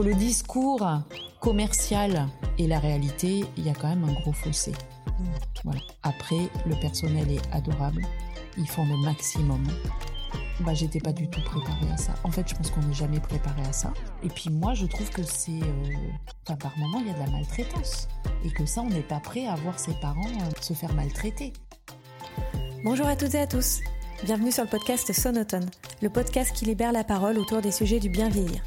entre le discours commercial et la réalité, il y a quand même un gros fossé. Après, le personnel est adorable. Ils font le maximum. Bah, j'étais pas du tout préparée à ça. En fait, je pense qu'on n'est jamais préparé à ça. Et puis moi, je trouve que c'est, euh, enfin, par moment, il y a de la maltraitance, et que ça, on n'est pas prêt à voir ses parents euh, se faire maltraiter. Bonjour à toutes et à tous. Bienvenue sur le podcast Sonotone, le podcast qui libère la parole autour des sujets du bien vieillir.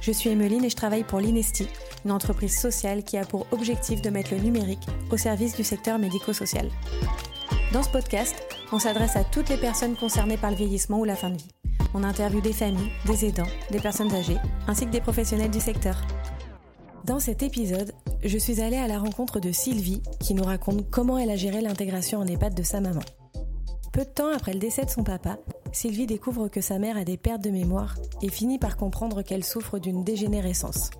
Je suis Emeline et je travaille pour l'Inesti, une entreprise sociale qui a pour objectif de mettre le numérique au service du secteur médico-social. Dans ce podcast, on s'adresse à toutes les personnes concernées par le vieillissement ou la fin de vie. On interviewe des familles, des aidants, des personnes âgées, ainsi que des professionnels du secteur. Dans cet épisode, je suis allée à la rencontre de Sylvie qui nous raconte comment elle a géré l'intégration en EHPAD de sa maman. Peu de temps après le décès de son papa, Sylvie découvre que sa mère a des pertes de mémoire et finit par comprendre qu'elle souffre d'une dégénérescence.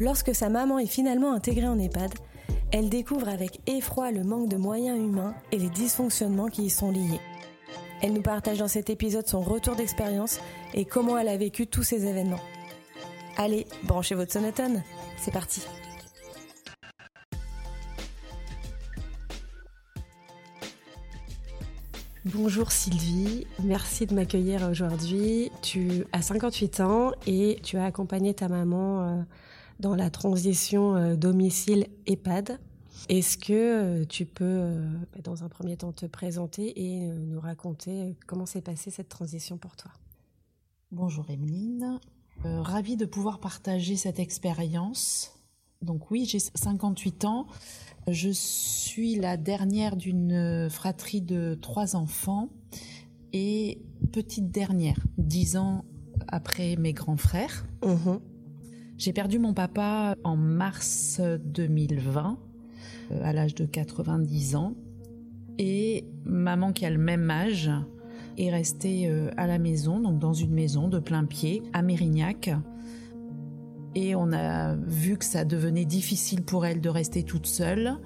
Lorsque sa maman est finalement intégrée en EHPAD, elle découvre avec effroi le manque de moyens humains et les dysfonctionnements qui y sont liés. Elle nous partage dans cet épisode son retour d'expérience et comment elle a vécu tous ces événements. Allez, branchez votre sonotone, c'est parti. Bonjour Sylvie, merci de m'accueillir aujourd'hui. Tu as 58 ans et tu as accompagné ta maman euh, dans la transition euh, domicile-EHPAD. Est-ce que euh, tu peux, bah, dans un premier temps, te présenter et nous raconter comment s'est passée cette transition pour toi? Bonjour Emeline, ravie de pouvoir partager cette expérience. Donc oui, j'ai 58 ans. Je suis la dernière d'une fratrie de trois enfants et petite dernière, dix ans après mes grands frères. Mhm. J'ai perdu mon papa en mars 2020, euh, à l'âge de 90 ans. Et maman, qui a le même âge, est restée euh, à la maison, donc dans une maison de plein pied, à Mérignac, et on a vu que ça devenait difficile pour elle de rester toute seule.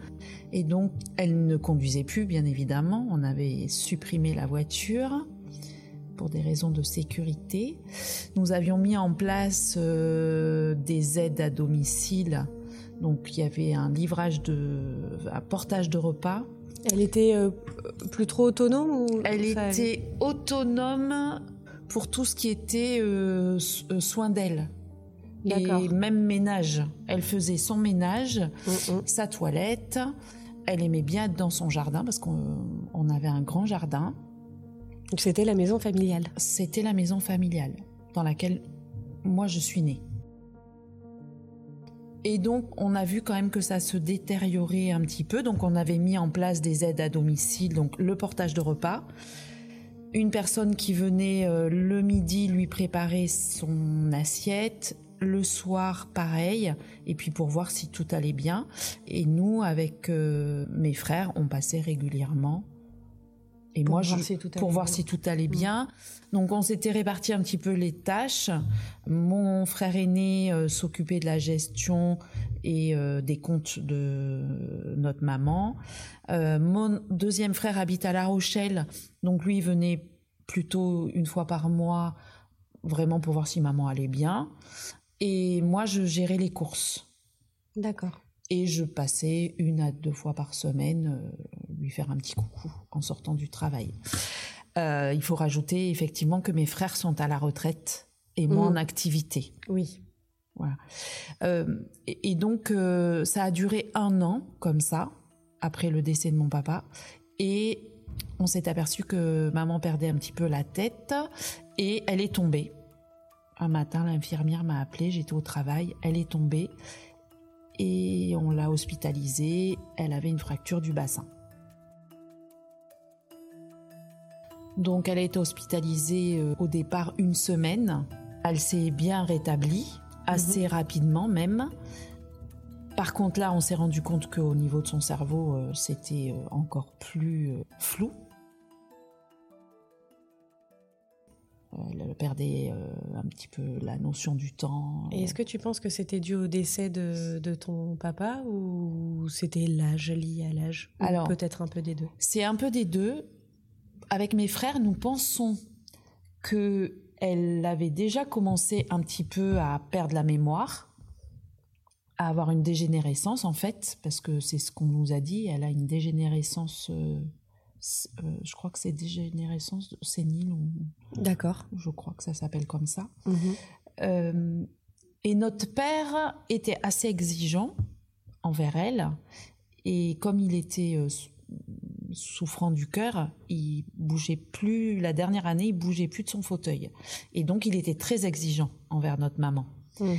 Et donc, elle ne conduisait plus, bien évidemment. On avait supprimé la voiture pour des raisons de sécurité. Nous avions mis en place euh, des aides à domicile. Donc, il y avait un livrage de, un portage de repas. Elle était euh, plus trop autonome ou Elle était autonome pour tout ce qui était euh, soin d'elle et même ménage. Elle faisait son ménage, sa toilette. Elle aimait bien être dans son jardin parce qu'on avait un grand jardin. C'était la maison familiale. C'était la maison familiale dans laquelle moi je suis née. Et donc, on a vu quand même que ça se détériorait un petit peu. Donc, on avait mis en place des aides à domicile, donc le portage de repas. Une personne qui venait euh, le midi lui préparer son assiette, le soir, pareil, et puis pour voir si tout allait bien. Et nous, avec euh, mes frères, on passait régulièrement. Et pour moi, voir je, si pour voir si tout allait bien. Donc, on s'était réparti un petit peu les tâches. Mon frère aîné euh, s'occupait de la gestion et euh, des comptes de notre maman. mon deuxième frère habite à La Rochelle, donc lui venait plutôt une fois par mois vraiment pour voir si maman allait bien. Et moi, je gérais les courses. D'accord. Et je passais une à deux fois par semaine euh, lui faire un petit coucou en sortant du travail. Euh, il faut rajouter effectivement que mes frères sont à la retraite et moi en mmh. activité. Oui. Voilà. Euh, et, donc ça a duré un an comme ça après le décès de mon papa et on s'est aperçu que maman perdait un petit peu la tête et elle est tombée. Un matin, l'infirmière m'a appelé, j'étais au travail, elle est tombée et on l'a hospitalisée. Elle avait une fracture du bassin. Donc elle a été hospitalisée euh, au départ une semaine. Elle s'est bien rétablie, assez mhm. rapidement même. Par contre là, on s'est rendu compte qu'au niveau de son cerveau, euh, c'était euh, encore plus flou. Elle perdait euh, un petit peu la notion du temps. Et est-ce que tu penses que c'était dû au décès de, ton papa ou c'était l'âge lié à l'âge Alors, peut-être un peu des deux? C'est un peu des deux. Avec mes frères, nous pensons que elle avait déjà commencé un petit peu à perdre la mémoire. à avoir une dégénérescence en fait, parce que c'est ce qu'on nous a dit. Elle a une dégénérescence, euh, euh, je crois que c'est dégénérescence sénile ou. D'accord. Je crois que ça s'appelle comme ça. Mhm. Euh, et notre père était assez exigeant envers elle, et comme il était souffrant du cœur, il bougeait plus. La dernière année, il bougeait plus de son fauteuil, et donc il était très exigeant envers notre maman. Mhm.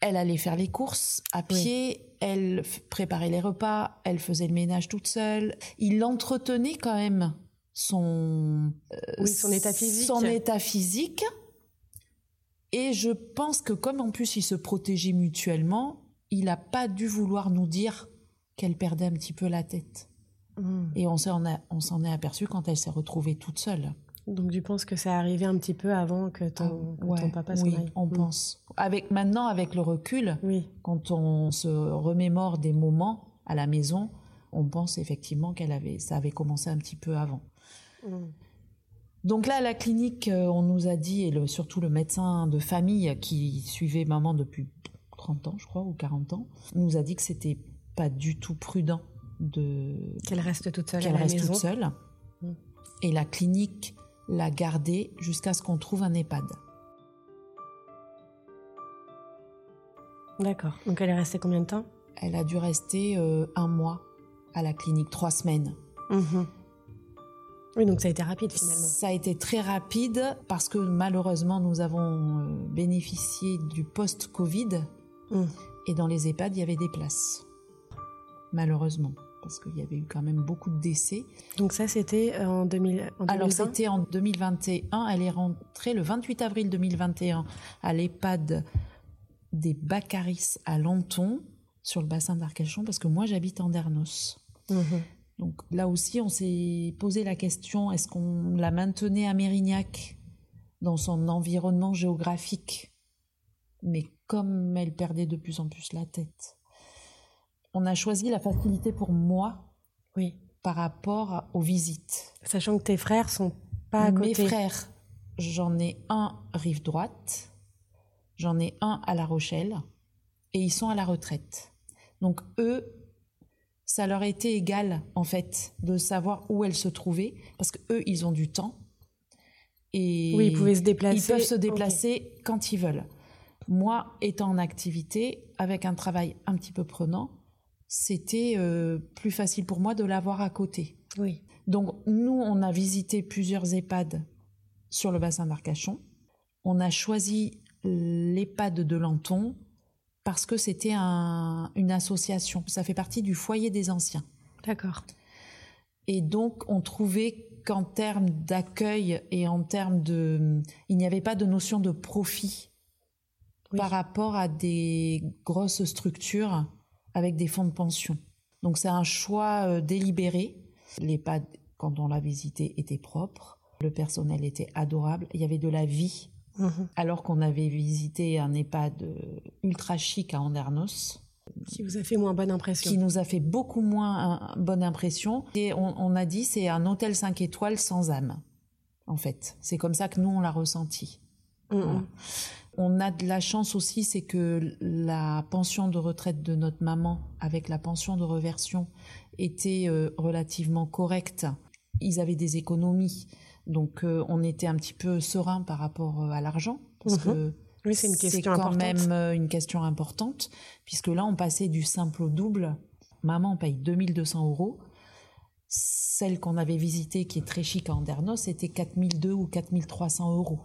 Elle allait faire les courses à pied, elle préparait les repas, elle faisait le ménage toute seule. Il entretenait quand même son, oui, son état physique. Son état physique. Et je pense que comme en plus ils se protégeaient mutuellement, il n'a pas dû vouloir nous dire qu'elle perdait un petit peu la tête. Mhm. Et on s'en est aperçu quand elle s'est retrouvée toute seule. Donc tu penses que ça arrivait un petit peu avant que ton, Ah, ouais, ton papa s'en oui, aille? on Mm. pense. Avec maintenant, avec le recul, Oui. quand on se remémore des moments à la maison, on pense effectivement qu'elle avait, ça avait commencé un petit peu avant. Mm. Donc là, à la clinique, euh, on nous a dit, et le- surtout le médecin de famille qui suivait maman depuis 30 ans, je crois, ou 40 ans, nous a dit que c'était pas du tout prudent de Qu'elle reste toute seule à qu'elle la reste maison. toute seule. Mm. Et la clinique l'a gardée jusqu'à ce qu'on trouve un EHPAD. D'accord. Donc elle est restée combien de temps? Elle a dû rester euh, un mois à la clinique, trois semaines. Mhm. Oui, donc ça a été rapide finalement. Ça a été très rapide parce que malheureusement nous avons euh, bénéficié du post-Covid Mm. et dans les EHPAD il y avait des places. Malheureusement, parce qu'il y avait eu quand même beaucoup de décès. Donc ça c'était euh, en, 2000, en 2020 Alors c'était en 2021, elle est rentrée le 28 avril 2021 à l'EHPAD des Baccaris à Lanton, sur le bassin d'Arcachon, parce que moi j'habite en Dernos. Mhm. Donc là aussi, on s'est posé la question est-ce qu'on la maintenait à Mérignac dans son environnement géographique? Mais comme elle perdait de plus en plus la tête, on a choisi la facilité pour moi Oui. par rapport aux visites. Sachant que tes frères sont pas à côté. Mes frères, j'en ai un rive droite, j'en ai un à La Rochelle, et ils sont à la retraite. Donc eux, ça leur était égal en fait de savoir où elles se trouvaient, parce que eux, ils ont du temps. Et Oui, ils pouvaient se déplacer. Ils peuvent se déplacer quand ils veulent. Moi, étant en activité, avec un travail un petit peu prenant, c'était euh, plus facile pour moi de l'avoir à côté. Oui. Donc nous, on a visité plusieurs EHPAD sur le bassin d'Arcachon. On a choisi l'EHPAD de Lanton parce que c'était un- une association. Ça fait partie du foyer des anciens. D'accord. Et donc, on trouvait qu'en termes d'accueil et en termes de... Il n'y avait pas de notion de profit Oui. par rapport à des grosses structures avec des fonds de pension. Donc, c'est un choix euh, délibéré. L'EHPAD, quand on l'a visité, était propre. Le personnel était adorable. Il y avait de la vie. Mhm. Alors qu'on avait visité un EHPAD euh, ultra chic à Andernos Qui vous a fait moins bonne impression. qui nous a fait beaucoup moins un- bonne impression. Et on, on a dit c'est un hôtel 5 étoiles sans âme, en fait. C'est comme ça que nous, on l'a ressenti. Mhm. Voilà. On a de la chance aussi, c'est que la pension de retraite de notre maman avec la pension de reversion était euh, relativement correcte. Ils avaient des économies, donc euh, on était un petit peu serein par rapport euh, à l'argent. Parce Mhm. que Oui, c'est une question quand importante. même une question importante, puisque là, on passait du simple au double. Maman paye 2200 euros. Celle qu'on avait visitée, qui est très chic à Andernos, c'était 4002 ou 4300 euros.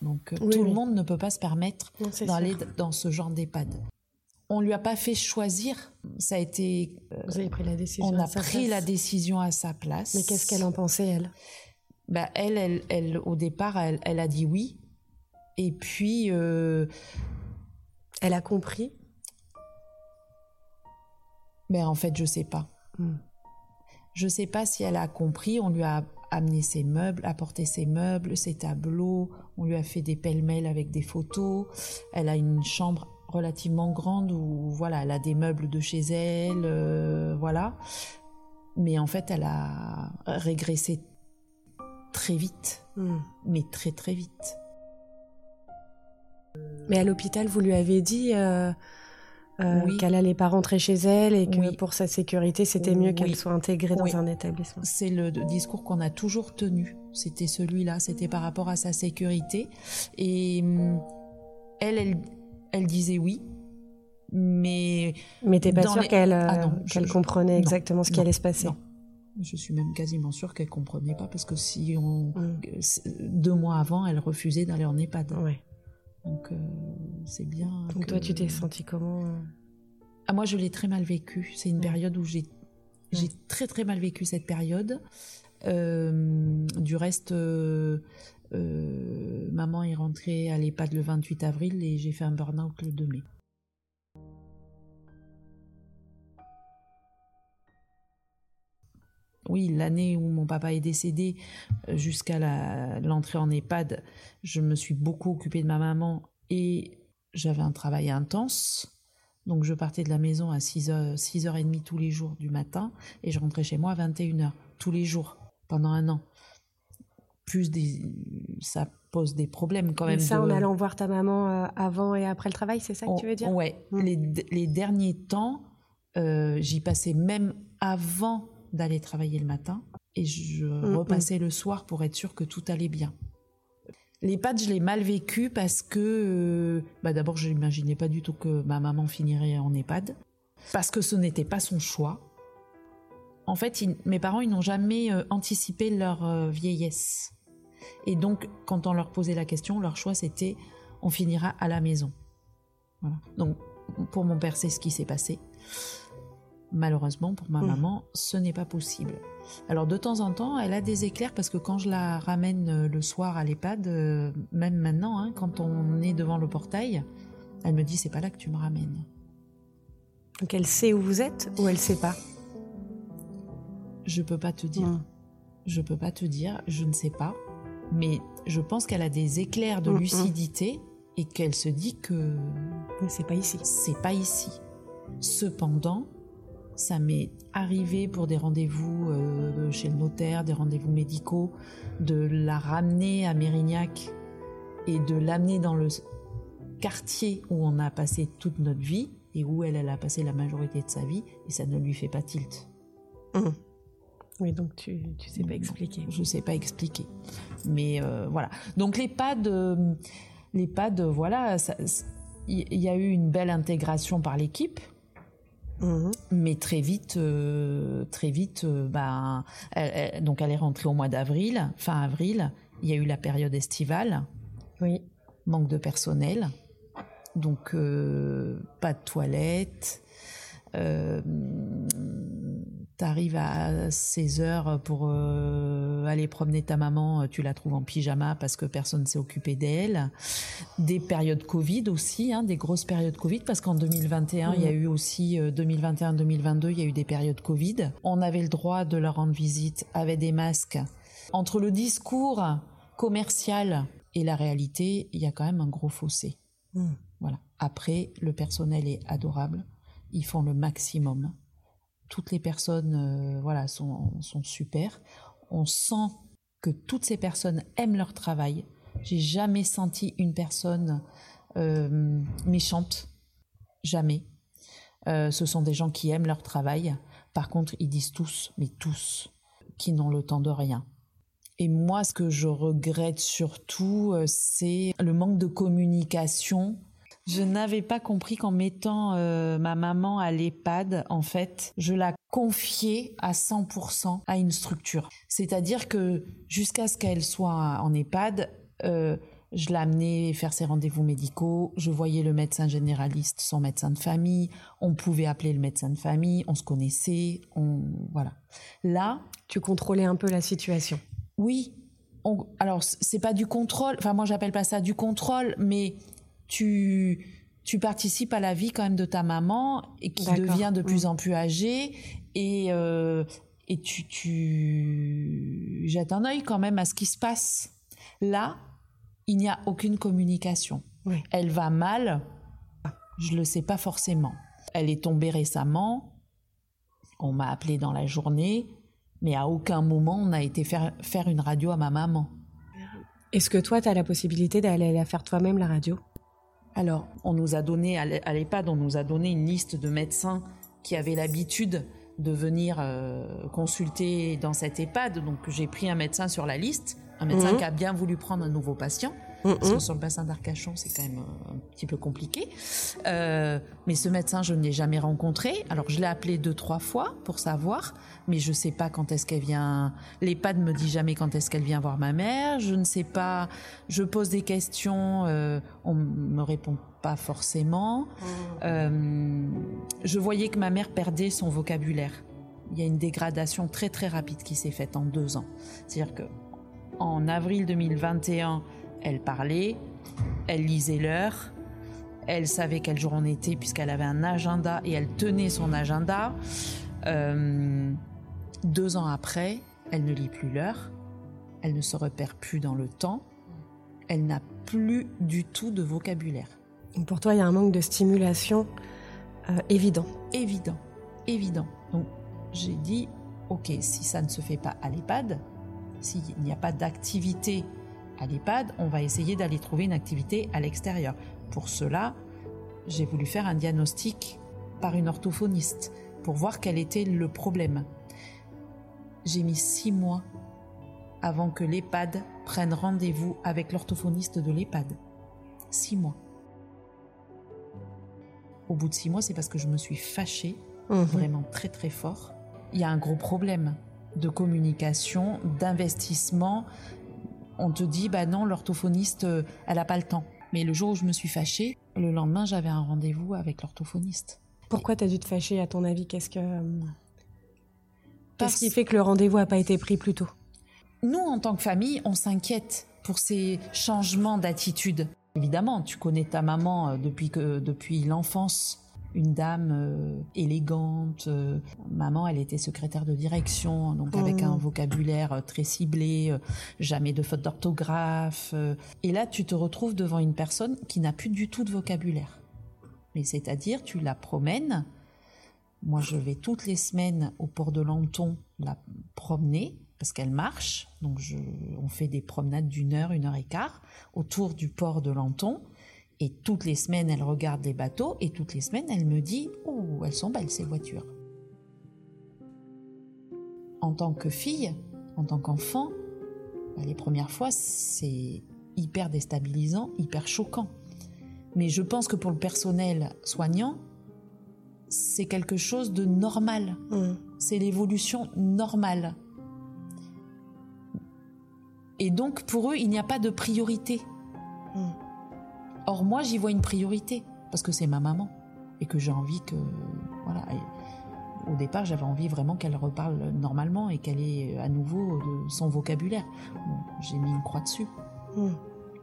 Donc, euh, Oui, tout oui. le monde ne peut pas se permettre d'aller dans ce genre d'EHPAD. On lui a pas fait choisir. Ça a été. euh, Vous avez pris la décision. on à a sa pris place. la décision à sa place. Mais qu'est-ce qu'elle en pensait, elle? Bah, elle, elle, elle, au départ, elle, elle a dit oui. Et puis, euh, Elle a compris? ben, en fait, je sais pas. Hmm. Je sais pas si elle a compris. On lui a amené ses meubles, apporté ses meubles, ses tableaux. On lui a fait des pêle-mêles avec des photos. Elle a une chambre relativement grande où, voilà, elle a des meubles de chez elle, euh, voilà. Mais en fait, elle a régressé très vite. Hmm. mais très très vite. Mais à l'hôpital, vous lui avez dit euh, euh, qu'elle allait pas rentrer chez elle et que pour sa sécurité, c'était mieux qu'elle soit intégrée dans un établissement. C'est le discours qu'on a toujours tenu. C'était celui-là. C'était par rapport à sa sécurité. Et hum, elle, elle, elle disait oui. Mais. Mais t'es pas sûre qu'elle ah qu'elle comprenait exactement ce qui allait se passer. Je suis même quasiment sûre qu'elle comprenait pas parce que si on mm. deux mois avant, elle refusait d'aller en EHPAD. Ouais. Donc euh, c'est bien. Donc toi, tu t'es senti comment euh ah, moi, je l'ai très mal vécu. C'est une période où j'ai j'ai très très mal vécu cette période. Euh, du reste, maman est rentrée à l'EHPAD le 28 avril et j'ai fait un burn-out le 2 mai. Oui, l'année où mon papa est décédé, euh, jusqu'à l'entrée en EHPAD, je me suis beaucoup occupée de ma maman et j'avais un travail intense. Donc je partais de la maison à 6h, 6h30 tous les jours du matin et je rentrais chez moi à 21h tous les jours pendant un an. Plus des, ça pose des problèmes quand même. Et ça en allant voir ta maman euh, avant et après le travail, c'est ça que tu veux dire? Ouais. Mmh. Les, derniers temps, euh, j'y passais même avant d'aller travailler le matin et je mm, mm. repassais le soir pour être sûr que tout allait bien. L'EHPAD, je l'ai mal vécu parce que, euh, bah d'abord, je n'imaginais pas du tout que ma maman finirait en EHPAD, parce que ce n'était pas son choix. En fait, mes parents, ils n'ont jamais euh, anticipé leur euh, vieillesse. Et donc, quand on leur posait la question, leur choix, c'était on finira à la maison. Voilà. Donc, pour mon père, c'est ce qui s'est passé. Malheureusement, pour ma mmh. maman, ce n'est pas possible. Alors de temps en temps, elle a des éclairs parce que quand je la ramène euh, le soir à l'EHPAD, euh, même maintenant, hein, quand on est devant le portail, elle me dit c'est pas là que tu me ramènes. Donc elle sait où vous êtes ou elle sait pas? Je peux pas te dire. Mmh. Je peux pas te dire, je ne sais pas. Mais je pense qu'elle a des éclairs de mmh, lucidité et qu'elle se dit que c'est pas ici. C'est pas ici. Cependant, ça m'est arrivé pour des rendez-vous euh, chez le notaire, des rendez-vous médicaux, de la ramener à Mérignac et de l'amener dans le quartier où on a passé toute notre vie et où elle, elle a passé la majorité de sa vie et ça ne lui fait pas tilt. Mmh. Oui, donc tu ne sais pas expliquer. Je ne sais pas expliquer. Mais euh, voilà. Donc les pads, les pads, voilà, il y a eu une belle intégration par l'équipe. Mhm. Mais très vite, euh, très vite, euh, bah, donc elle est rentrée au mois d'avril, fin avril. Il y a eu la période estivale. Oui. Manque de personnel, donc euh, pas de toilettes t'arrives à 16 heures pour euh, aller promener ta maman, tu la trouves en pyjama parce que personne ne s'est occupé d'elle. Des périodes Covid aussi, hein, des grosses périodes Covid parce qu'en 2021, il y a eu aussi 2021-2022, euh, il y a eu des périodes Covid. On avait le droit de leur rendre visite avec des masques. Entre le discours commercial et la réalité, il y a quand même un gros fossé. Mmh. Voilà. Après, le personnel est adorable. Ils font le maximum toutes les personnes euh, voilà, sont, super. On sent que toutes ces personnes aiment leur travail. J'ai jamais senti une personne euh, méchante. Jamais. Euh, ce sont des gens qui aiment leur travail. Par contre, ils disent tous, mais tous, qu'ils n'ont le temps de rien. Et moi, ce que je regrette surtout, c'est le manque de communication je n'avais pas compris qu'en mettant euh, ma maman à l'EHPAD, en fait, je la confiais à 100% à une structure. C'est-à-dire que jusqu'à ce qu'elle soit en EHPAD, euh, je l'amenais faire ses rendez-vous médicaux, je voyais le médecin généraliste, son médecin de famille, on pouvait appeler le médecin de famille, on se connaissait, on voilà. Là, tu contrôlais un peu la situation. Oui. On, alors c'est pas du contrôle, enfin moi j'appelle pas ça du contrôle, mais tu tu participes à la vie quand même de ta maman et qui devient de plus en plus âgée et euh, et tu tu jettes un œil quand même à ce qui se passe. Là, il n'y a aucune communication. Elle va mal, je le sais pas forcément. Elle est tombée récemment. On m'a appelé dans la journée, mais à aucun moment on a été faire, faire une radio à ma maman. Est-ce que toi, tu as la possibilité d'aller la faire toi-même, la radio? Alors, on nous a donné, à l'EHPAD, on nous a donné une liste de médecins qui avaient l'habitude de venir euh, consulter dans cette EHPAD. Donc, j'ai pris un médecin sur la liste, un médecin mhm. qui a bien voulu prendre un nouveau patient. Parce que sur le bassin d'Arcachon, c'est quand même euh, un petit peu compliqué. Euh, mais ce médecin, je ne l'ai jamais rencontré. Alors, je l'ai appelé deux, trois fois pour savoir, mais je ne sais pas quand est-ce qu'elle vient. L'EHPAD me dit jamais quand est-ce qu'elle vient voir ma mère. Je ne sais pas. Je pose des questions, euh, on me répond pas forcément. Mmh. je voyais que ma mère perdait son vocabulaire. Il y a une dégradation très très rapide qui s'est faite en deux ans. C'est-à-dire que en avril 2021, elle parlait, elle lisait l'heure, elle savait quel jour on était puisqu'elle avait un agenda et elle tenait son agenda. Euh, deux ans après, elle ne lit plus l'heure, elle ne se repère plus dans le temps, elle n'a plus du tout de vocabulaire. pour toi, il y a un manque de stimulation euh, évident. Évident, évident. Donc j'ai dit, ok, si ça ne se fait pas à l'EHPAD, s'il n'y a pas d'activité à l'EHPAD, on va essayer d'aller trouver une activité à l'extérieur. Pour cela, j'ai voulu faire un diagnostic par une orthophoniste pour voir quel était le problème. J'ai mis six mois avant que l'EHPAD prenne rendez-vous avec l'orthophoniste de l'EHPAD. Six mois. Au bout de six mois, c'est parce que je me suis fâchée, mhm. vraiment très très fort. Il y a un gros problème de communication, d'investissement on te dit bah non, l'orthophoniste, euh, elle n'a pas le temps. Mais le jour où je me suis fâchée, le lendemain, j'avais un rendez-vous avec l'orthophoniste. Pourquoi tu as dû te fâcher à ton avis? Qu'est-ce que euh, Qu'est-ce qui fait que le rendez-vous n'a pas été pris plus tôt? Nous, en tant que famille, on s'inquiète pour ces changements d'attitude. Évidemment, tu connais ta maman euh, depuis que depuis l'enfance une dame euh, élégante. Euh, maman, elle était secrétaire de direction, donc avec un vocabulaire euh, très ciblé, jamais de faute d'orthographe. et là, tu te retrouves devant une personne qui n'a plus du tout de vocabulaire. Mais c'est-à-dire, tu la promènes. Moi, je vais toutes les semaines au port de Lanton la promener parce qu'elle marche. Donc, on fait des promenades d'une heure, une heure et quart autour du port de Lanton. Et toutes les semaines, elle regarde les bateaux et toutes les semaines, elle me dit Oh, elles sont belles ces voitures. En tant que fille, en tant qu'enfant, bah, les premières fois, c'est hyper déstabilisant, hyper choquant. Mais je pense que pour le personnel soignant, c'est quelque chose de normal. Mmh. C'est l'évolution normale. Et donc pour eux, il n'y a pas de priorité. Mmh. Or, moi, j'y vois une priorité, parce que c'est ma maman, et que j'ai envie que. Voilà. au départ, j'avais envie vraiment qu'elle reparle normalement et qu'elle ait à nouveau son vocabulaire. j'ai mis une croix dessus. Hmm.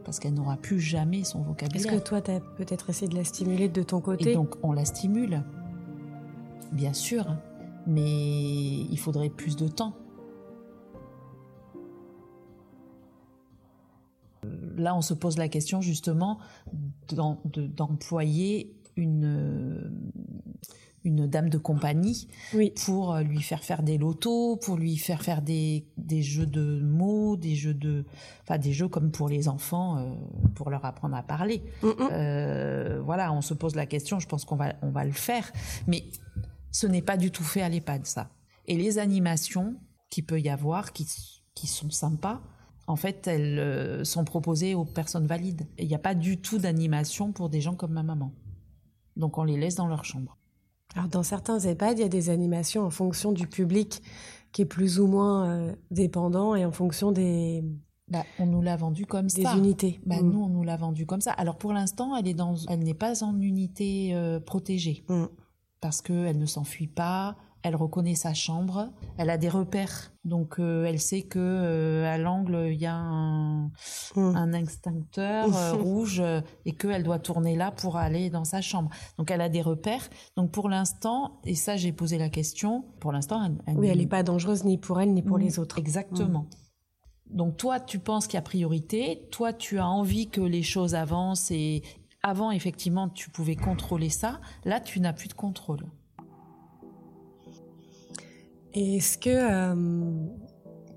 Parce qu'elle n'aura plus jamais son vocabulaire. Est-ce que toi, tu as peut-être essayé de la stimuler de ton côté? Et donc, on la stimule, bien sûr, mais il faudrait plus de temps. Là, on se pose la question justement d'employer une une dame de compagnie pour lui faire faire des lotos, pour lui faire faire des, jeux de mots, des jeux de, enfin des jeux comme pour les enfants, euh, pour leur apprendre à parler. Euh, voilà, on se pose la question. Je pense qu'on va on va le faire, mais ce n'est pas du tout fait à l'EHPAD ça. Et les animations qui peut y avoir, qui qui sont sympas, en fait, elles euh, sont proposées aux personnes valides. Il n'y a pas du tout d'animation pour des gens comme ma maman. Donc on les laisse dans leur chambre. Alors dans certains EHPAD, il y a des animations en fonction du public qui est plus ou moins euh, dépendant et en fonction des... Bah, on nous l'a vendu comme ça. Des unités. Bah, mm. Nous, on nous l'a vendu comme ça. Alors pour l'instant, elle est dans, elle n'est pas en unité euh, protégée mm. parce qu'elle ne s'enfuit pas, elle reconnaît sa chambre, elle a des repères, donc euh, elle sait que euh, à l'angle il y a un, mm. extincteur euh, rouge et qu'elle doit tourner là pour aller dans sa chambre. Donc elle a des repères. Donc pour l'instant, et ça j'ai posé la question, pour l'instant, elle, oui, elle n'est pas dangereuse ni pour elle ni pour les autres. Exactement. Donc toi, tu penses qu'il y a priorité, toi tu as envie que les choses avancent et avant effectivement tu pouvais contrôler ça, là tu n'as plus de contrôle est-ce que, euh,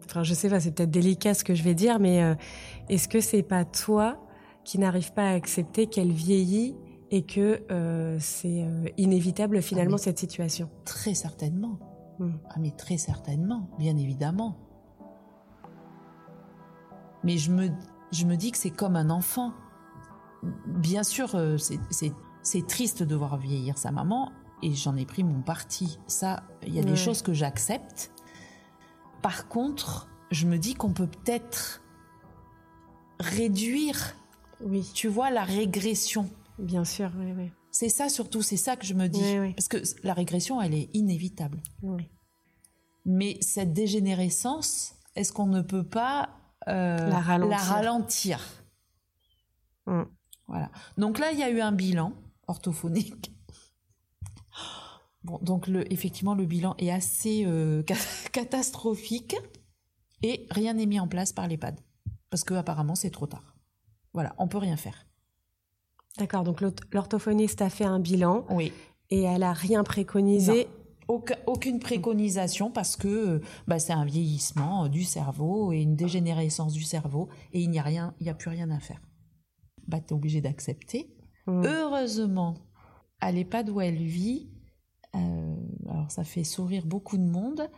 enfin, je sais pas, c'est peut-être délicat ce que je vais dire, mais euh, est-ce que c'est pas toi qui n'arrive pas à accepter qu'elle vieillit et que euh, c'est inévitable finalement Ah, mais- cette situation? Très certainement. Mm. Ah mais très certainement, bien évidemment. Mais je me, je me dis que c'est comme un enfant. Bien sûr, c'est triste de voir vieillir sa maman et j'en ai pris mon parti. Ça, il y a Ouais. des choses que j'accepte. Par contre, je me dis qu'on peut peut-être réduire, Oui, tu vois, la régression. bien sûr, oui, oui. C'est ça surtout, c'est ça que je me dis. Oui, oui. Parce que la régression, elle est inévitable. oui. Mais cette dégénérescence, est-ce qu'on ne peut pas euh, La ralentir. ralentir? Mm. Voilà. Donc là, il y a eu un bilan orthophonique. Bon, donc le, effectivement, le bilan est assez euh, ca- catastrophique et rien n'est mis en place par l'EHPAD parce que apparemment c'est trop tard. Voilà, on peut rien faire. D'accord, donc l'ort- l'orthophoniste a fait un bilan Oui. et elle a rien préconisé. Aucun- aucune préconisation parce que bah, c'est un vieillissement euh, du cerveau et une dégénérescence du cerveau et il n'y a rien, il n'y a plus rien à faire. Bah, t'es obligé d'accepter. Mm. Heureusement, à l'EHPAD où elle vit, euh, alors ça fait sourire beaucoup de monde,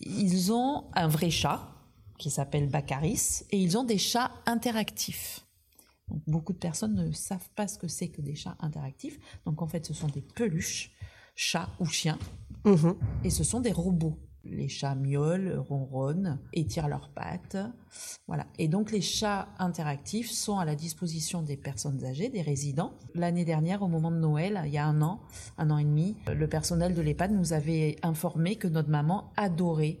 ils ont un vrai chat qui s'appelle Baccaris et ils ont des chats interactifs. Donc, beaucoup de personnes ne savent pas ce que c'est que des chats interactifs. Donc en fait, ce sont des peluches, chats ou chiens, Mhm. et ce sont des robots. Les chats miaulent, ronronnent, étirent leurs pattes. Voilà. Et donc les chats interactifs sont à la disposition des personnes âgées, des résidents. L'année dernière, au moment de Noël, il y a un an, un an et demi, le personnel de l'EHPAD nous avait informé que notre maman adorait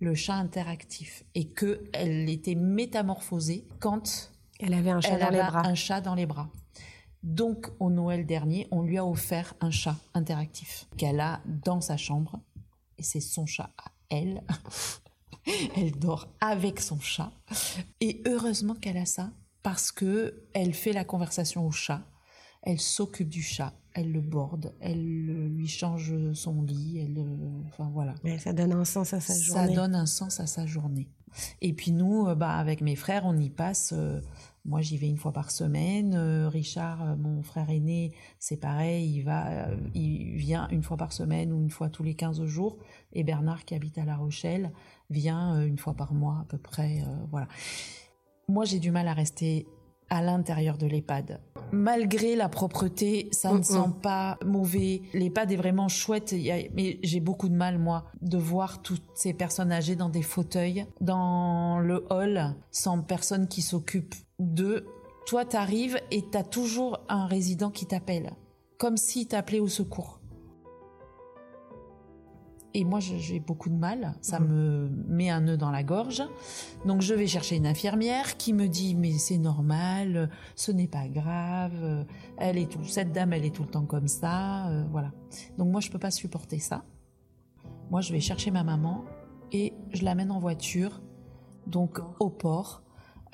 le chat interactif et qu'elle était métamorphosée quand Elle avait un chat elle dans les bras. un chat dans les bras. Donc, au Noël dernier, on lui a offert un chat interactif qu'elle a dans sa chambre. Et c'est son chat à elle. elle dort avec son chat. Et heureusement qu'elle a ça, parce que elle fait la conversation au chat. Elle s'occupe du chat. Elle le borde. Elle lui change son lit. Elle, euh, enfin voilà Mais ça donne un sens à sa ça journée. donne un sens à sa journée. Et puis nous, euh, bah, avec mes frères, on y passe. euh, moi, j'y vais une fois par semaine. euh, Richard, mon frère aîné, c'est pareil. Il va, il vient une fois par semaine ou une fois tous les 15 jours. Et Bernard, qui habite à La Rochelle, vient une fois par mois à peu près. voilà. Moi, j'ai du mal à rester à l'intérieur de l'EHPAD. Malgré la propreté, ça ne Mm, sent pas mauvais. L'EHPAD est vraiment chouette, Il y a- mais j'ai beaucoup de mal, moi, de voir toutes ces personnes âgées dans des fauteuils, dans le hall, sans personne qui s'occupe d'eux. Toi, t'arrives et t'as toujours un résident qui t'appelle, comme s'il t'appelait au secours. Et moi, j'ai beaucoup de mal. Ça Mhm. me met un nœud dans la gorge. Donc, je vais chercher une infirmière qui me dit Mais c'est normal, ce n'est pas grave. Elle est tout, cette dame, elle est tout le temps comme ça. euh, voilà. Donc, moi, je peux pas supporter ça. Moi, je vais chercher ma maman et je l'amène en voiture, donc au port.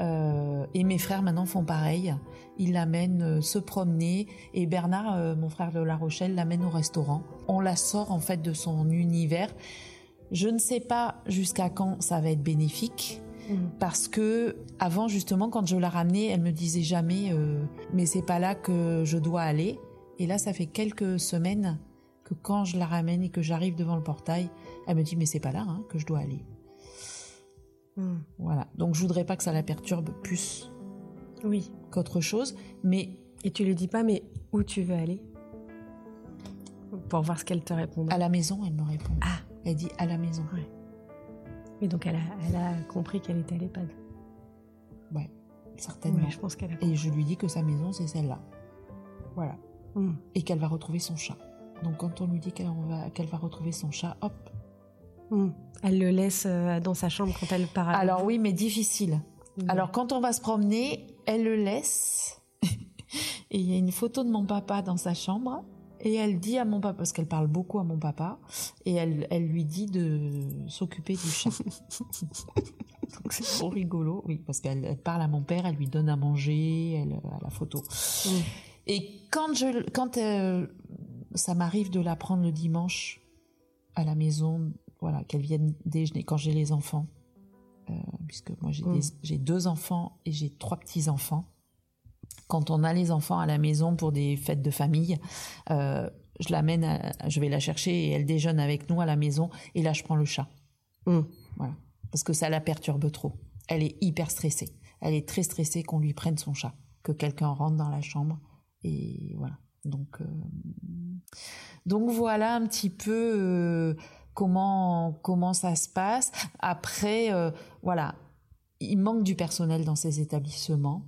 Euh, et mes frères maintenant font pareil. Ils l'amènent euh, se promener et Bernard, euh, mon frère de La Rochelle, l'amène au restaurant. On la sort en fait de son univers. Je ne sais pas jusqu'à quand ça va être bénéfique Mhm. parce que avant justement quand je la ramenais, elle me disait jamais mais c'est pas là que je dois aller. Et là, ça fait quelques semaines que quand je la ramène et que j'arrive devant le portail, elle me dit mais c'est pas là hein, que je dois aller. Mhm. Voilà. Donc je voudrais pas que ça la perturbe plus Oui. qu'autre chose, mais Et tu lui dis pas, mais où tu veux aller Pour voir ce qu'elle te répond. à la maison, elle me répond. Ah. Elle dit à la maison. Et donc elle a, elle a compris qu'elle était à l'EHPAD. Ouais, certainement. Ouais, je pense qu'elle a Et je lui dis que sa maison c'est celle-là. Voilà. Mhm. Et qu'elle va retrouver son chat. Donc quand on lui dit qu'elle va, qu'elle va retrouver son chat, hop. Mhm. Elle le laisse euh, dans sa chambre quand elle part. Alors oui, mais difficile. Mhm. Alors quand on va se promener, elle le laisse. et il y a une photo de mon papa dans sa chambre. Et elle dit à mon papa, parce qu'elle parle beaucoup à mon papa, et elle, elle lui dit de s'occuper du chat. Donc c'est trop rigolo, oui, parce qu'elle elle parle à mon père, elle lui donne à manger, elle à la photo. Mhm. Et quand je, quand euh, ça m'arrive de la prendre le dimanche à la maison, voilà, qu'elle vienne déjeuner quand j'ai les enfants, euh, puisque moi j'ai Mm. j'ai deux enfants et j'ai trois petits enfants. quand on a les enfants à la maison pour des fêtes de famille, euh, je l'amène, je vais la chercher et elle déjeune avec nous à la maison. Et là, je prends le chat. Mm. Voilà. Parce que ça la perturbe trop. Elle est hyper stressée. Elle est très stressée qu'on lui prenne son chat, que quelqu'un rentre dans la chambre. Et voilà. Donc, euh, donc voilà un petit peu comment comment ça se passe. Après, euh, voilà, il manque du personnel dans ces établissements.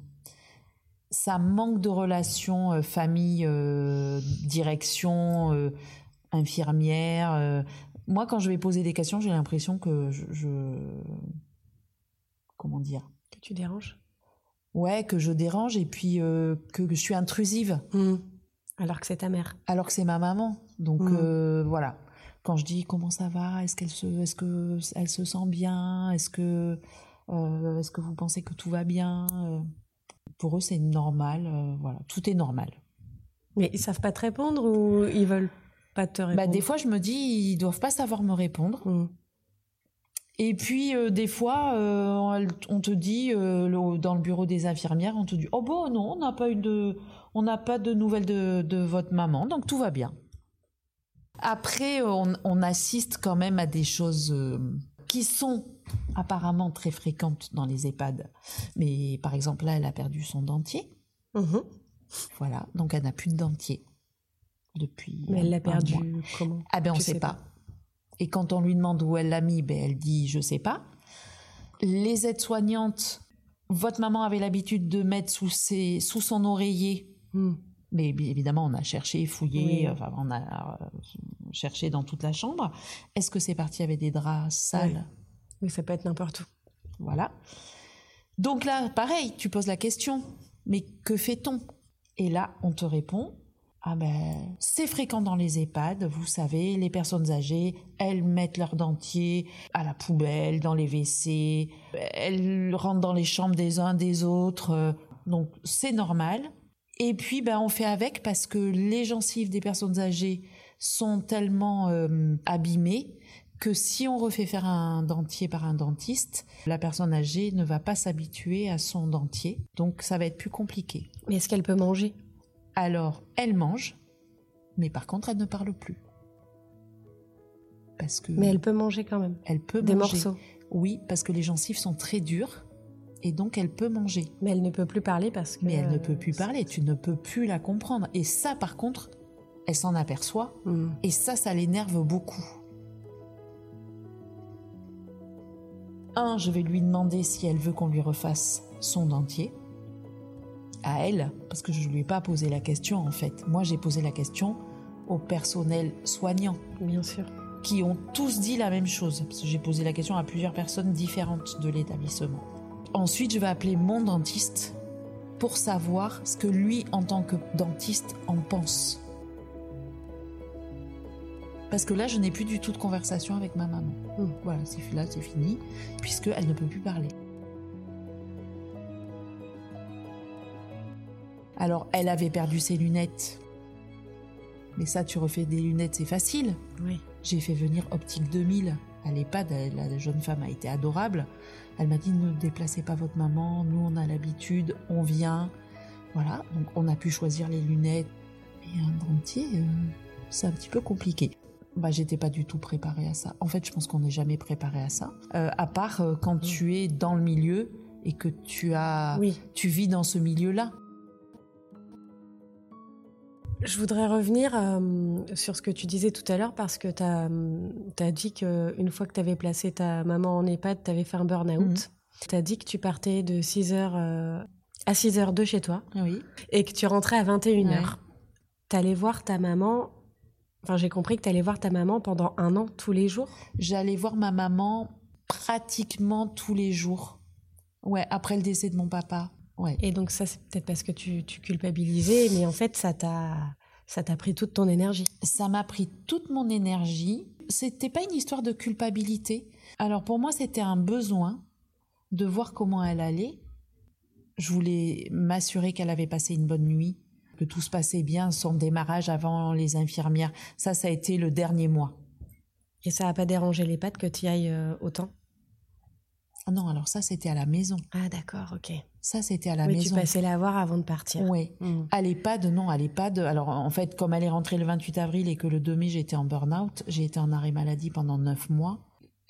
Ça manque de relations famille, direction, infirmière. moi, quand je vais poser des questions, j'ai l'impression que je, comment dire? Que tu déranges? Ouais, que je dérange et puis que je suis intrusive. Mmh. Alors que c'est ta mère. Alors que c'est ma maman. Donc Mm. euh, voilà. Quand je dis comment ça va, est-ce qu'elle se, est-ce que elle se sent bien, est-ce que, euh, est-ce que vous pensez que tout va bien Euh, Pour eux, c'est normal. euh, voilà, tout est normal. Mais ils savent pas te répondre ou ils veulent pas te répondre Bah, des fois, je me dis, ils doivent pas savoir me répondre. Mm. Et puis euh, des fois, euh, on te dit euh, le- dans le bureau des infirmières, on te dit oh bon non, on n'a pas eu de, on n'a pas de nouvelles de, de votre maman, donc tout va bien. Après, on, on assiste quand même à des choses euh, qui sont apparemment très fréquentes dans les EHPAD. Mais par exemple là, elle a perdu son dentier, Mhm. voilà, donc elle n'a plus de dentier depuis. Mais elle l'a perdu mois. comment Ah ben on Tu sait sais pas. Et quand on lui demande où elle l'a mis, ben elle dit je sais pas. Les aides-soignantes, votre maman avait l'habitude de mettre sous ses, sous son oreiller. Mm. Mais évidemment, on a cherché, fouillé, Oui. enfin, on a euh, cherché dans toute la chambre. Est-ce que c'est parti avec des draps sales? Oui, ça peut être n'importe où. Voilà. Donc là, pareil, tu poses la question, mais que fait-on? Et là, on te répond, ah ben, c'est fréquent dans les EHPAD, vous savez, les personnes âgées, elles mettent leur dentier à la poubelle, dans les WC, elles rentrent dans les chambres des uns des autres, euh, donc c'est normal. Et puis, ben, on fait avec parce que les gencives des personnes âgées sont tellement euh, abîmées que si on refait faire un dentier par un dentiste, la personne âgée ne va pas s'habituer à son dentier, donc ça va être plus compliqué. Mais est-ce qu'elle peut manger? Alors, elle mange, mais par contre, elle ne parle plus. Parce que Mais elle peut manger quand même. elle peut Des manger. morceaux. Oui, parce que les gencives sont très dures et donc elle peut manger. Mais elle ne peut plus parler parce que. Mais elle ne peut plus parler, tu ne peux plus la comprendre. Et ça, par contre, elle s'en aperçoit Mm. et ça, ça l'énerve beaucoup. Un, je vais lui demander si elle veut qu'on lui refasse son dentier. À elle, parce que je ne lui ai pas posé la question en fait. Moi, j'ai posé la question au personnel soignant, Bien sûr. qui ont tous dit la même chose. Parce que j'ai posé la question à plusieurs personnes différentes de l'établissement. Ensuite, je vais appeler mon dentiste pour savoir ce que lui, en tant que dentiste, en pense. Parce que là, je n'ai plus du tout de conversation avec ma maman. Mm. Voilà, c'est là, c'est fini, puisqu'elle ne peut plus parler. Alors, elle avait perdu ses lunettes. Mais ça, tu refais des lunettes, c'est facile. Oui. J'ai fait venir Optique 2000 à l'EHPAD. La jeune femme a été adorable. Elle m'a dit ne déplacez pas votre maman. Nous, on a l'habitude, on vient. Voilà, donc on a pu choisir les lunettes. Et un dentier, euh, c'est un petit peu compliqué. Bah, j'étais pas du tout préparée à ça. En fait, je pense qu'on n'est jamais préparé à ça. Euh, à part euh, quand tu es dans le milieu et que tu as, Oui. tu vis dans ce milieu-là. Je voudrais revenir euh, sur ce que tu disais tout à l'heure parce que tu as, dit qu'une fois que tu avais placé ta maman en EHPAD, tu avais fait un burn-out. Mhm. Tu as dit que tu partais de 6h à 6h de chez toi Oui. et que tu rentrais à 21h. Ouais. Tu allais voir ta maman. Enfin, j'ai compris que tu allais voir ta maman pendant un an tous les jours. J'allais voir ma maman pratiquement tous les jours. Ouais, après le décès de mon papa. Ouais. Et donc, ça, c'est peut-être parce que tu, tu culpabilisais, mais en fait, ça t'a. Ça t'a pris toute ton énergie. Ça m'a pris toute mon énergie. C'était pas une histoire de culpabilité. Alors pour moi, c'était un besoin de voir comment elle allait. Je voulais m'assurer qu'elle avait passé une bonne nuit, que tout se passait bien, son démarrage avant les infirmières. Ça, ça a été le dernier mois. Et ça n'a pas dérangé les pattes que tu y ailles euh, autant? Ah non, alors ça, c'était à la maison. Ah d'accord, ok. Ça, c'était à la Oui, maison. tu passais la voir avant de partir. Oui. À l'EHPAD, non, à l'EHPAD. Alors, en fait, comme elle est rentrée le 28 avril et que le 2 mai, j'étais en burn-out, j'ai été en arrêt maladie pendant neuf mois.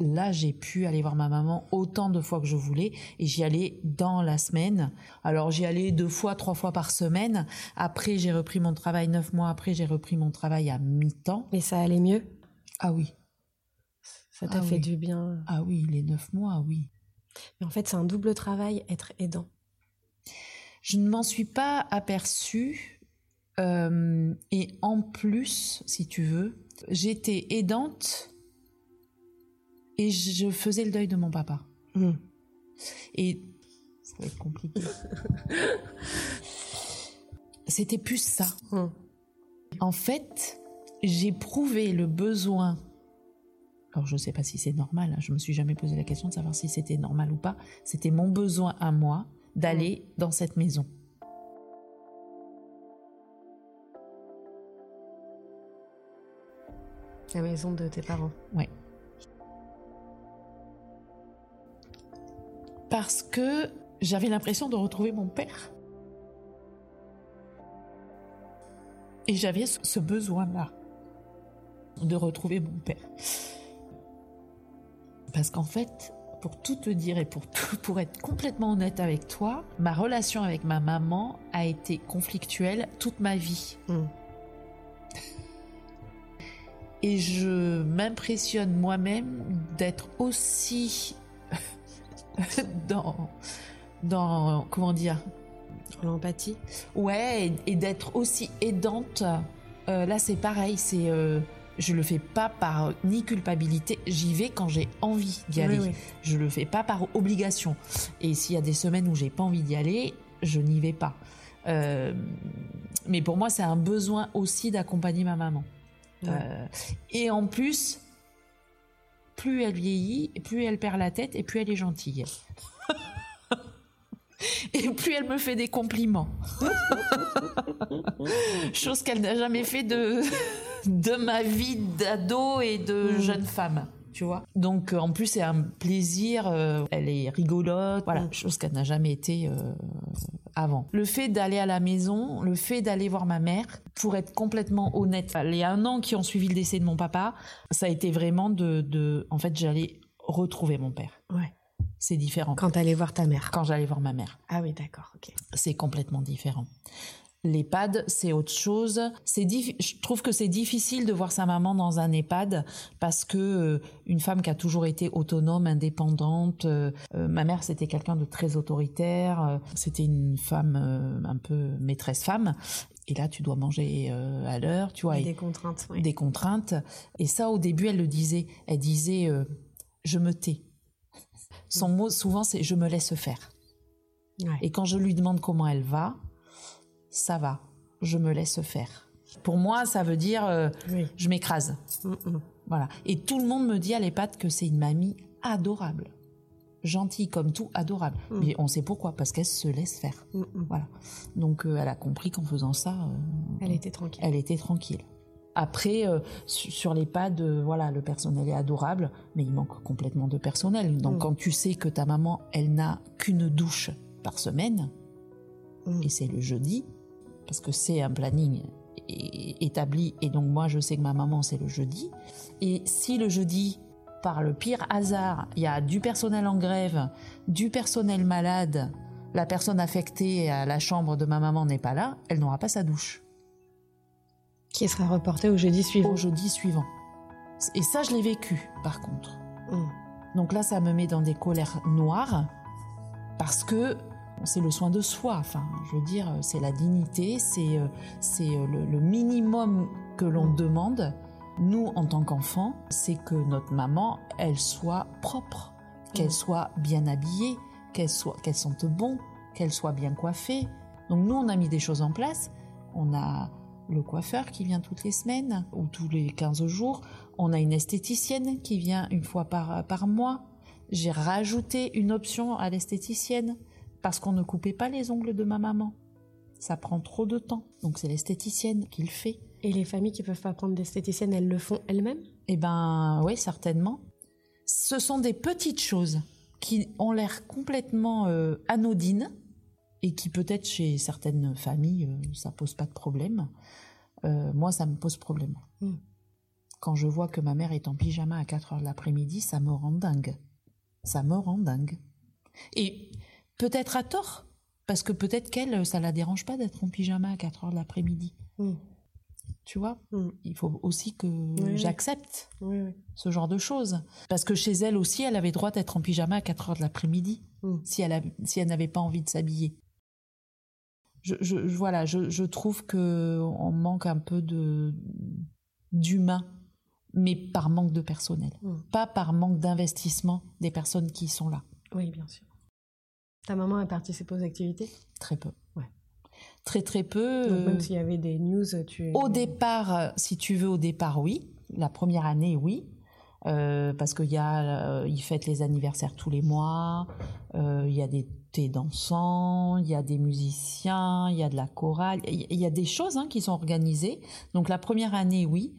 Là, j'ai pu aller voir ma maman autant de fois que je voulais et j'y allais dans la semaine. Alors, j'y allais deux fois, trois fois par semaine. Après, j'ai repris mon travail neuf mois après, j'ai repris mon travail à mi-temps. Mais ça allait mieux? Ah oui. Ça t'a Ah fait oui. du bien Ah oui, les neuf mois, oui. Mais en fait, c'est un double travail, être aidant. Je ne m'en suis pas aperçue. euh, et en plus, si tu veux, j'étais aidante et je faisais le deuil de mon papa. Mm. Et ça va être compliqué. C'était plus ça. Mm. En fait, j'éprouvais le besoin. Alors je ne sais pas si c'est normal. hein, je me suis jamais posé la question de savoir si c'était normal ou pas. C'était mon besoin à moi d'aller dans cette maison. La maison de tes parents. Ouais. Parce que j'avais l'impression de retrouver mon père. Et j'avais ce ce besoin-là de retrouver mon père. Parce qu'en fait, pour tout te dire et pour, tout- pour être complètement honnête avec toi, ma relation avec ma maman a été conflictuelle toute ma vie. Mm. Et je m'impressionne moi-même d'être aussi dans, dans, comment dire, L'empathie. ouais, et, et d'être aussi aidante. Euh, là, c'est pareil, c'est, euh, je le fais pas par ni culpabilité, j'y vais quand j'ai envie d'y aller. Oui, oui. Je le fais pas par obligation. Et s'il y a des semaines où j'ai pas envie d'y aller, je n'y vais pas. Euh, mais pour moi, c'est un besoin aussi d'accompagner ma maman. Ouais. Euh, et en plus, plus elle vieillit, plus elle perd la tête et plus elle est gentille. et plus elle me fait des compliments. Chose qu'elle n'a jamais fait de, de ma vie d'ado et de Mm. jeune femme. Tu vois Donc euh, en plus c'est un plaisir, euh, elle est rigolote, voilà, Mm. chose qu'elle n'a jamais été euh, avant. Le fait d'aller à la maison, le fait d'aller voir ma mère, pour être complètement honnête, les un an qui ont suivi le décès de mon papa, ça a été vraiment de, de en fait j'allais retrouver mon père. Ouais. C'est différent. Quand t'allais voir ta mère. Quand j'allais voir ma mère Ah oui, d'accord, ok. c'est complètement différent. L'EHPAD, c'est autre chose. C'est je trouve que c'est difficile de voir sa maman dans un EHPAD parce que euh, une femme qui a toujours été autonome, indépendante. euh, euh, ma mère, c'était quelqu'un de très autoritaire. c'était une femme un peu maîtresse femme. Et là, tu dois manger à l'heure, tu vois. Et des contraintes. ouais. des contraintes. Et ça, au début, elle le disait. Elle disait Je me tais. Son mot, souvent, c'est Je me laisse faire. Ouais. Et quand je lui demande comment elle va, ça va. Je me laisse faire. Pour moi, ça veut dire euh, Oui. je m'écrase. Mm, mm. Voilà. Et tout le monde me dit à l'EHPAD que c'est une mamie adorable. Gentille comme tout, adorable. Mm. Mais on sait pourquoi, parce qu'elle se laisse faire. Voilà. Donc euh, elle a compris qu'en faisant ça, euh, Elle était tranquille. elle était tranquille. Après, euh, su- sur l'EHPAD, euh, voilà, le personnel est adorable, mais il manque complètement de personnel. Donc Mm. quand tu sais que ta maman, elle n'a qu'une douche par semaine, Mm. et c'est le jeudi, parce que c'est un planning établi, et donc moi je sais que ma maman c'est le jeudi, et si le jeudi, par le pire hasard, il y a du personnel en grève, du personnel malade, la personne affectée à la chambre de ma maman n'est pas là, elle n'aura pas sa douche Qui sera reporté au jeudi suivant. au jeudi suivant. Et ça, je l'ai vécu, par contre. Mm. Donc là, ça me met dans des colères noires parce que c'est le soin de soi. Enfin, je veux dire, c'est la dignité, c'est euh, c'est euh, le, le minimum que l'on demande. Nous, en tant qu'enfants, c'est que notre maman, elle soit propre, qu'elle Mm. soit bien habillée, qu'elle soit, qu'elle sente bon, qu'elle soit bien coiffée. Donc nous, on a mis des choses en place. On a le coiffeur qui vient toutes les semaines ou tous les 15 jours. On a une esthéticienne qui vient une fois par, par mois. J'ai rajouté une option à l'esthéticienne parce qu'on ne coupait pas les ongles de ma maman. Ça prend trop de temps. Donc c'est l'esthéticienne qui le fait. Et les familles qui peuvent pas prendre d'esthéticienne, elles le font elles-mêmes? Eh ben oui, certainement. Ce sont des petites choses qui ont l'air complètement euh, anodines et qui peut-être chez certaines familles, euh, ça pose pas de problème. Euh, moi, ça me pose problème. Mm. Quand je vois que ma mère est en pyjama à 4 heures de l'après-midi, ça me rend dingue. Ça me rend dingue. Et peut-être à tort, parce que peut-être qu'elle, ça la dérange pas d'être en pyjama à 4 heures de l'après-midi. Mm. Tu vois? Mm. Il faut aussi que oui. j'accepte Oui, oui. ce genre de choses. Parce que chez elle aussi, elle avait droit d'être en pyjama à 4 heures de l'après-midi, si elle, a- si elle n'avait pas envie de s'habiller. Je, voilà, je, je trouve que on manque un peu de d'humain, mais par manque de personnel, Mm. pas par manque d'investissement des personnes qui sont là. Oui, bien sûr. Ta maman a participé aux activités? Très peu. Ouais. Très très peu. Donc, euh, même s'il y avait des news, tu... Au départ, euh, si tu veux, au départ, oui. La première année, oui. Euh, parce qu'il y a, euh, ils fêtent les anniversaires tous les mois. euh, Il y a des thés dansants, il y a des musiciens, il y a de la chorale. Il y a des choses hein, qui sont organisées. Donc la première année, oui.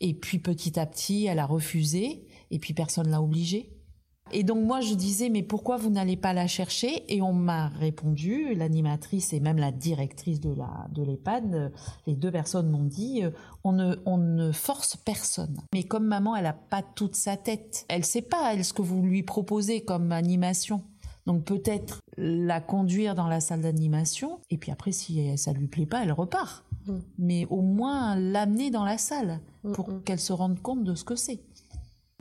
Et puis petit à petit, elle a refusé. Et puis personne l'a obligée. Et donc moi je disais mais pourquoi vous n'allez pas la chercher? Et on m'a répondu, l'animatrice et même la directrice de l'EHPAD, les deux personnes m'ont dit euh, on ne force personne. Mais comme maman elle a pas toute sa tête, elle sait pas ce que vous lui proposez comme animation. Donc peut-être la conduire dans la salle d'animation et puis après si ça lui plaît pas elle repart. Mm. Mais au moins l'amener dans la salle Mm, pour mm. qu'elle se rende compte de ce que c'est.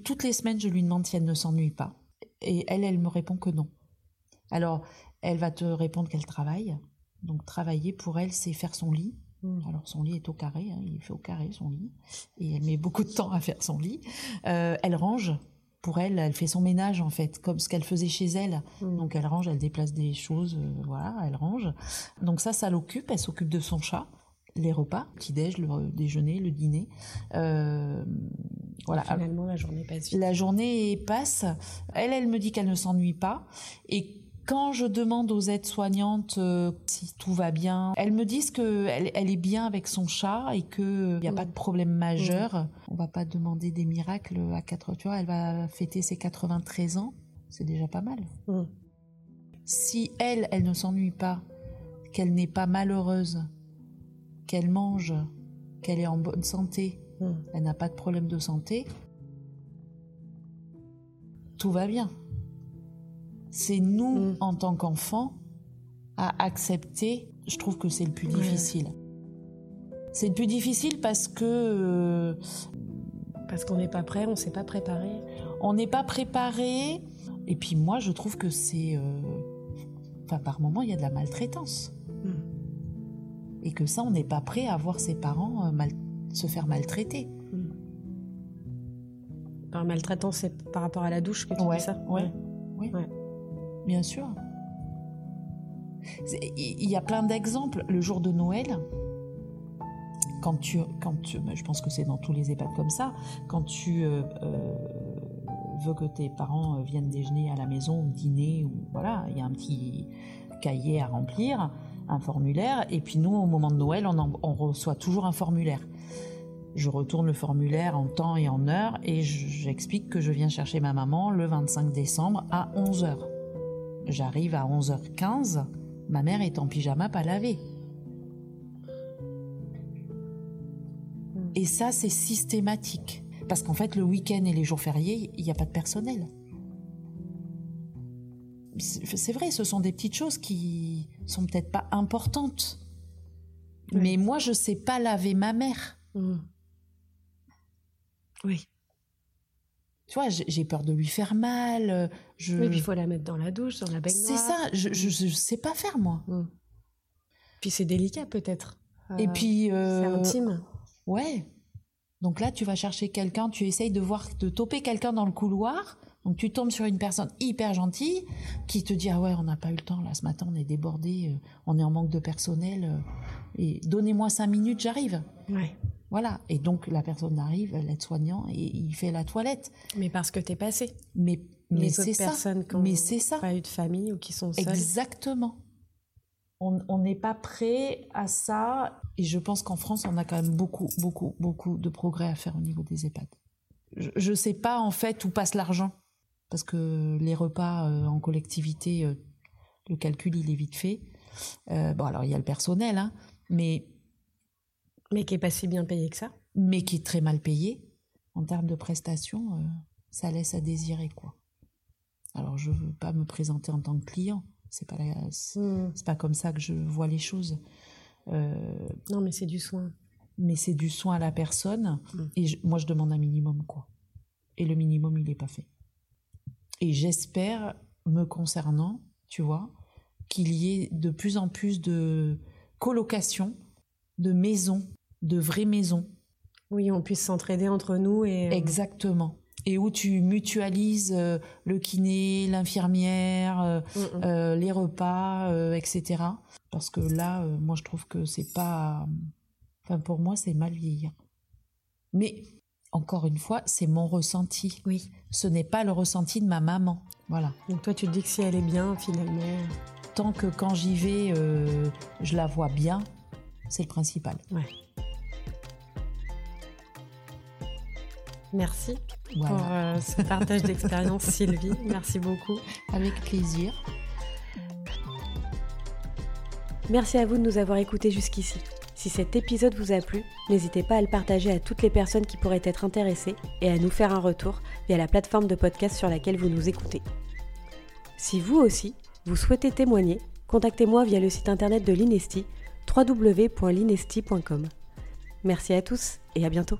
Toutes les semaines, je lui demande si elle ne s'ennuie pas. Et elle, elle me répond que non. Alors, elle va te répondre qu'elle travaille. Donc, travailler pour elle, c'est faire son lit. Alors, son lit est au carré, hein, il fait au carré son lit. Et elle met beaucoup de temps à faire son lit. Euh, elle range. Pour elle, elle fait son ménage, en fait, comme ce qu'elle faisait chez elle. Mm. Donc, elle range, elle déplace des choses, euh, voilà, elle range. Donc, ça, ça l'occupe. Elle s'occupe de son chat, les repas, petit-déj, le déjeuner, le dîner. Euh, voilà. Finalement, la journée passe vite. La journée passe. Elle, elle me dit qu'elle ne s'ennuie pas. Et quand je demande aux aides-soignantes euh, si tout va bien, elles me disent qu'elle elle est bien avec son chat et qu'il n'y a Mm. pas de problème majeur. On va pas demander des miracles à 4 Tu vois, elle va fêter ses 93 ans. C'est déjà pas mal. Mm. Si elle, elle ne s'ennuie pas, qu'elle n'est pas malheureuse, qu'elle mange, qu'elle est en bonne santé, Mm. elle n'a pas de problème de santé, tout va bien. C'est nous, Mm. en tant qu'enfants, à accepter, je trouve que c'est le plus Ouais. difficile. C'est le plus difficile parce que euh, Parce qu'on n'est pas prêt, on ne s'est pas préparé. on n'est pas préparé. Et puis moi, je trouve que c'est... euh, Enfin, par moments, il y a de la maltraitance. Mm. Et que ça, on n'est pas prêt à voir ses parents euh, mal- se faire maltraiter. Mm. Par maltraitance, c'est par rapport à la douche que tu Ouais, dis ça? Ouais. Bien sûr. Il y a plein d'exemples. Le jour de Noël, quand tu, quand tu, je pense que c'est dans tous les EHPAD comme ça, quand tu euh, euh, veux que tes parents euh, viennent déjeuner à la maison ou dîner, voilà, il y a un petit cahier à remplir, un formulaire, et puis nous, au moment de Noël, on, on reçoit toujours un formulaire. Je retourne le formulaire en temps et en heure et je- j'explique que je viens chercher ma maman le 25 décembre à 11h. J'arrive à 11h15, ma mère est en pyjama pas lavé. Et ça, c'est systématique. Parce qu'en fait, le week-end et les jours fériés, il n'y a pas de personnel. C'est vrai, ce sont des petites choses qui sont peut-être pas importantes. Oui. Mais moi, je sais pas laver ma mère. Mm. Oui. Tu vois, j'ai peur de lui faire mal. euh, Je... Oui, puis il faut la mettre dans la douche, dans la baignoire. C'est ça, je, je, je sais pas faire moi. Mm. Puis c'est délicat peut-être. Et Euh, puis, C'est euh, intime. ouais. Donc là, tu vas chercher quelqu'un, tu essayes de voir, de toper quelqu'un dans le couloir. Donc tu tombes sur une personne hyper gentille qui te dit ah ouais on n'a pas eu le temps là ce matin on est débordé, on est en manque de personnel et donnez-moi cinq minutes j'arrive. Ouais. Voilà et donc la personne arrive l'aide-soignant et il fait la toilette. Mais parce que t'es passé. Mais mais Les c'est autres ça. personnes qui Mais ont c'est ça. pas eu de famille ou qui sont seules. Exactement. On on n'est pas prêt à ça. Et je pense qu'en France, on a quand même beaucoup, beaucoup, beaucoup de progrès à faire au niveau des EHPAD. Je ne sais pas en fait où passe l'argent. parce que les repas euh, en collectivité, euh, le calcul il est vite fait. Euh, bon alors il y a le personnel, hein, mais mais qui est pas si bien payé que ça. Mais qui est très mal payé en termes de prestations, ça laisse à désirer quoi. Alors je veux pas me présenter en tant que client, c'est pas hmm. pas comme ça que je vois les choses. non mais c'est du soin. Mais c'est du soin à la personne hmm. et moi je demande un minimum quoi. Et le minimum il est pas fait. Et j'espère, me concernant, tu vois, qu'il y ait de plus en plus de colocations, de maisons, de vraies maisons. Oui, on puisse s'entraider entre nous et... Euh, Exactement. Et où tu mutualises euh, le kiné, l'infirmière, euh, mm, mm. les repas, etc. Parce que là, moi, je trouve que c'est pas... Enfin, pour moi, c'est mal vieillir. Mais encore une fois, c'est mon ressenti. Oui. Ce n'est pas le ressenti de ma maman. Voilà. Donc toi, tu te dis que si elle est bien, finalement. Tant que quand j'y vais, euh, je la vois bien, c'est le principal. Ouais. Merci pour euh, ce partage d'expérience, Sylvie. Merci beaucoup. Avec plaisir. Merci à vous de nous avoir écoutés jusqu'ici. Si cet épisode vous a plu, n'hésitez pas à le partager à toutes les personnes qui pourraient être intéressées et à nous faire un retour via la plateforme de podcast sur laquelle vous nous écoutez. Si vous aussi, vous souhaitez témoigner, contactez-moi via le site internet de l'Inesti www.linesti.com. Merci à tous et à bientôt.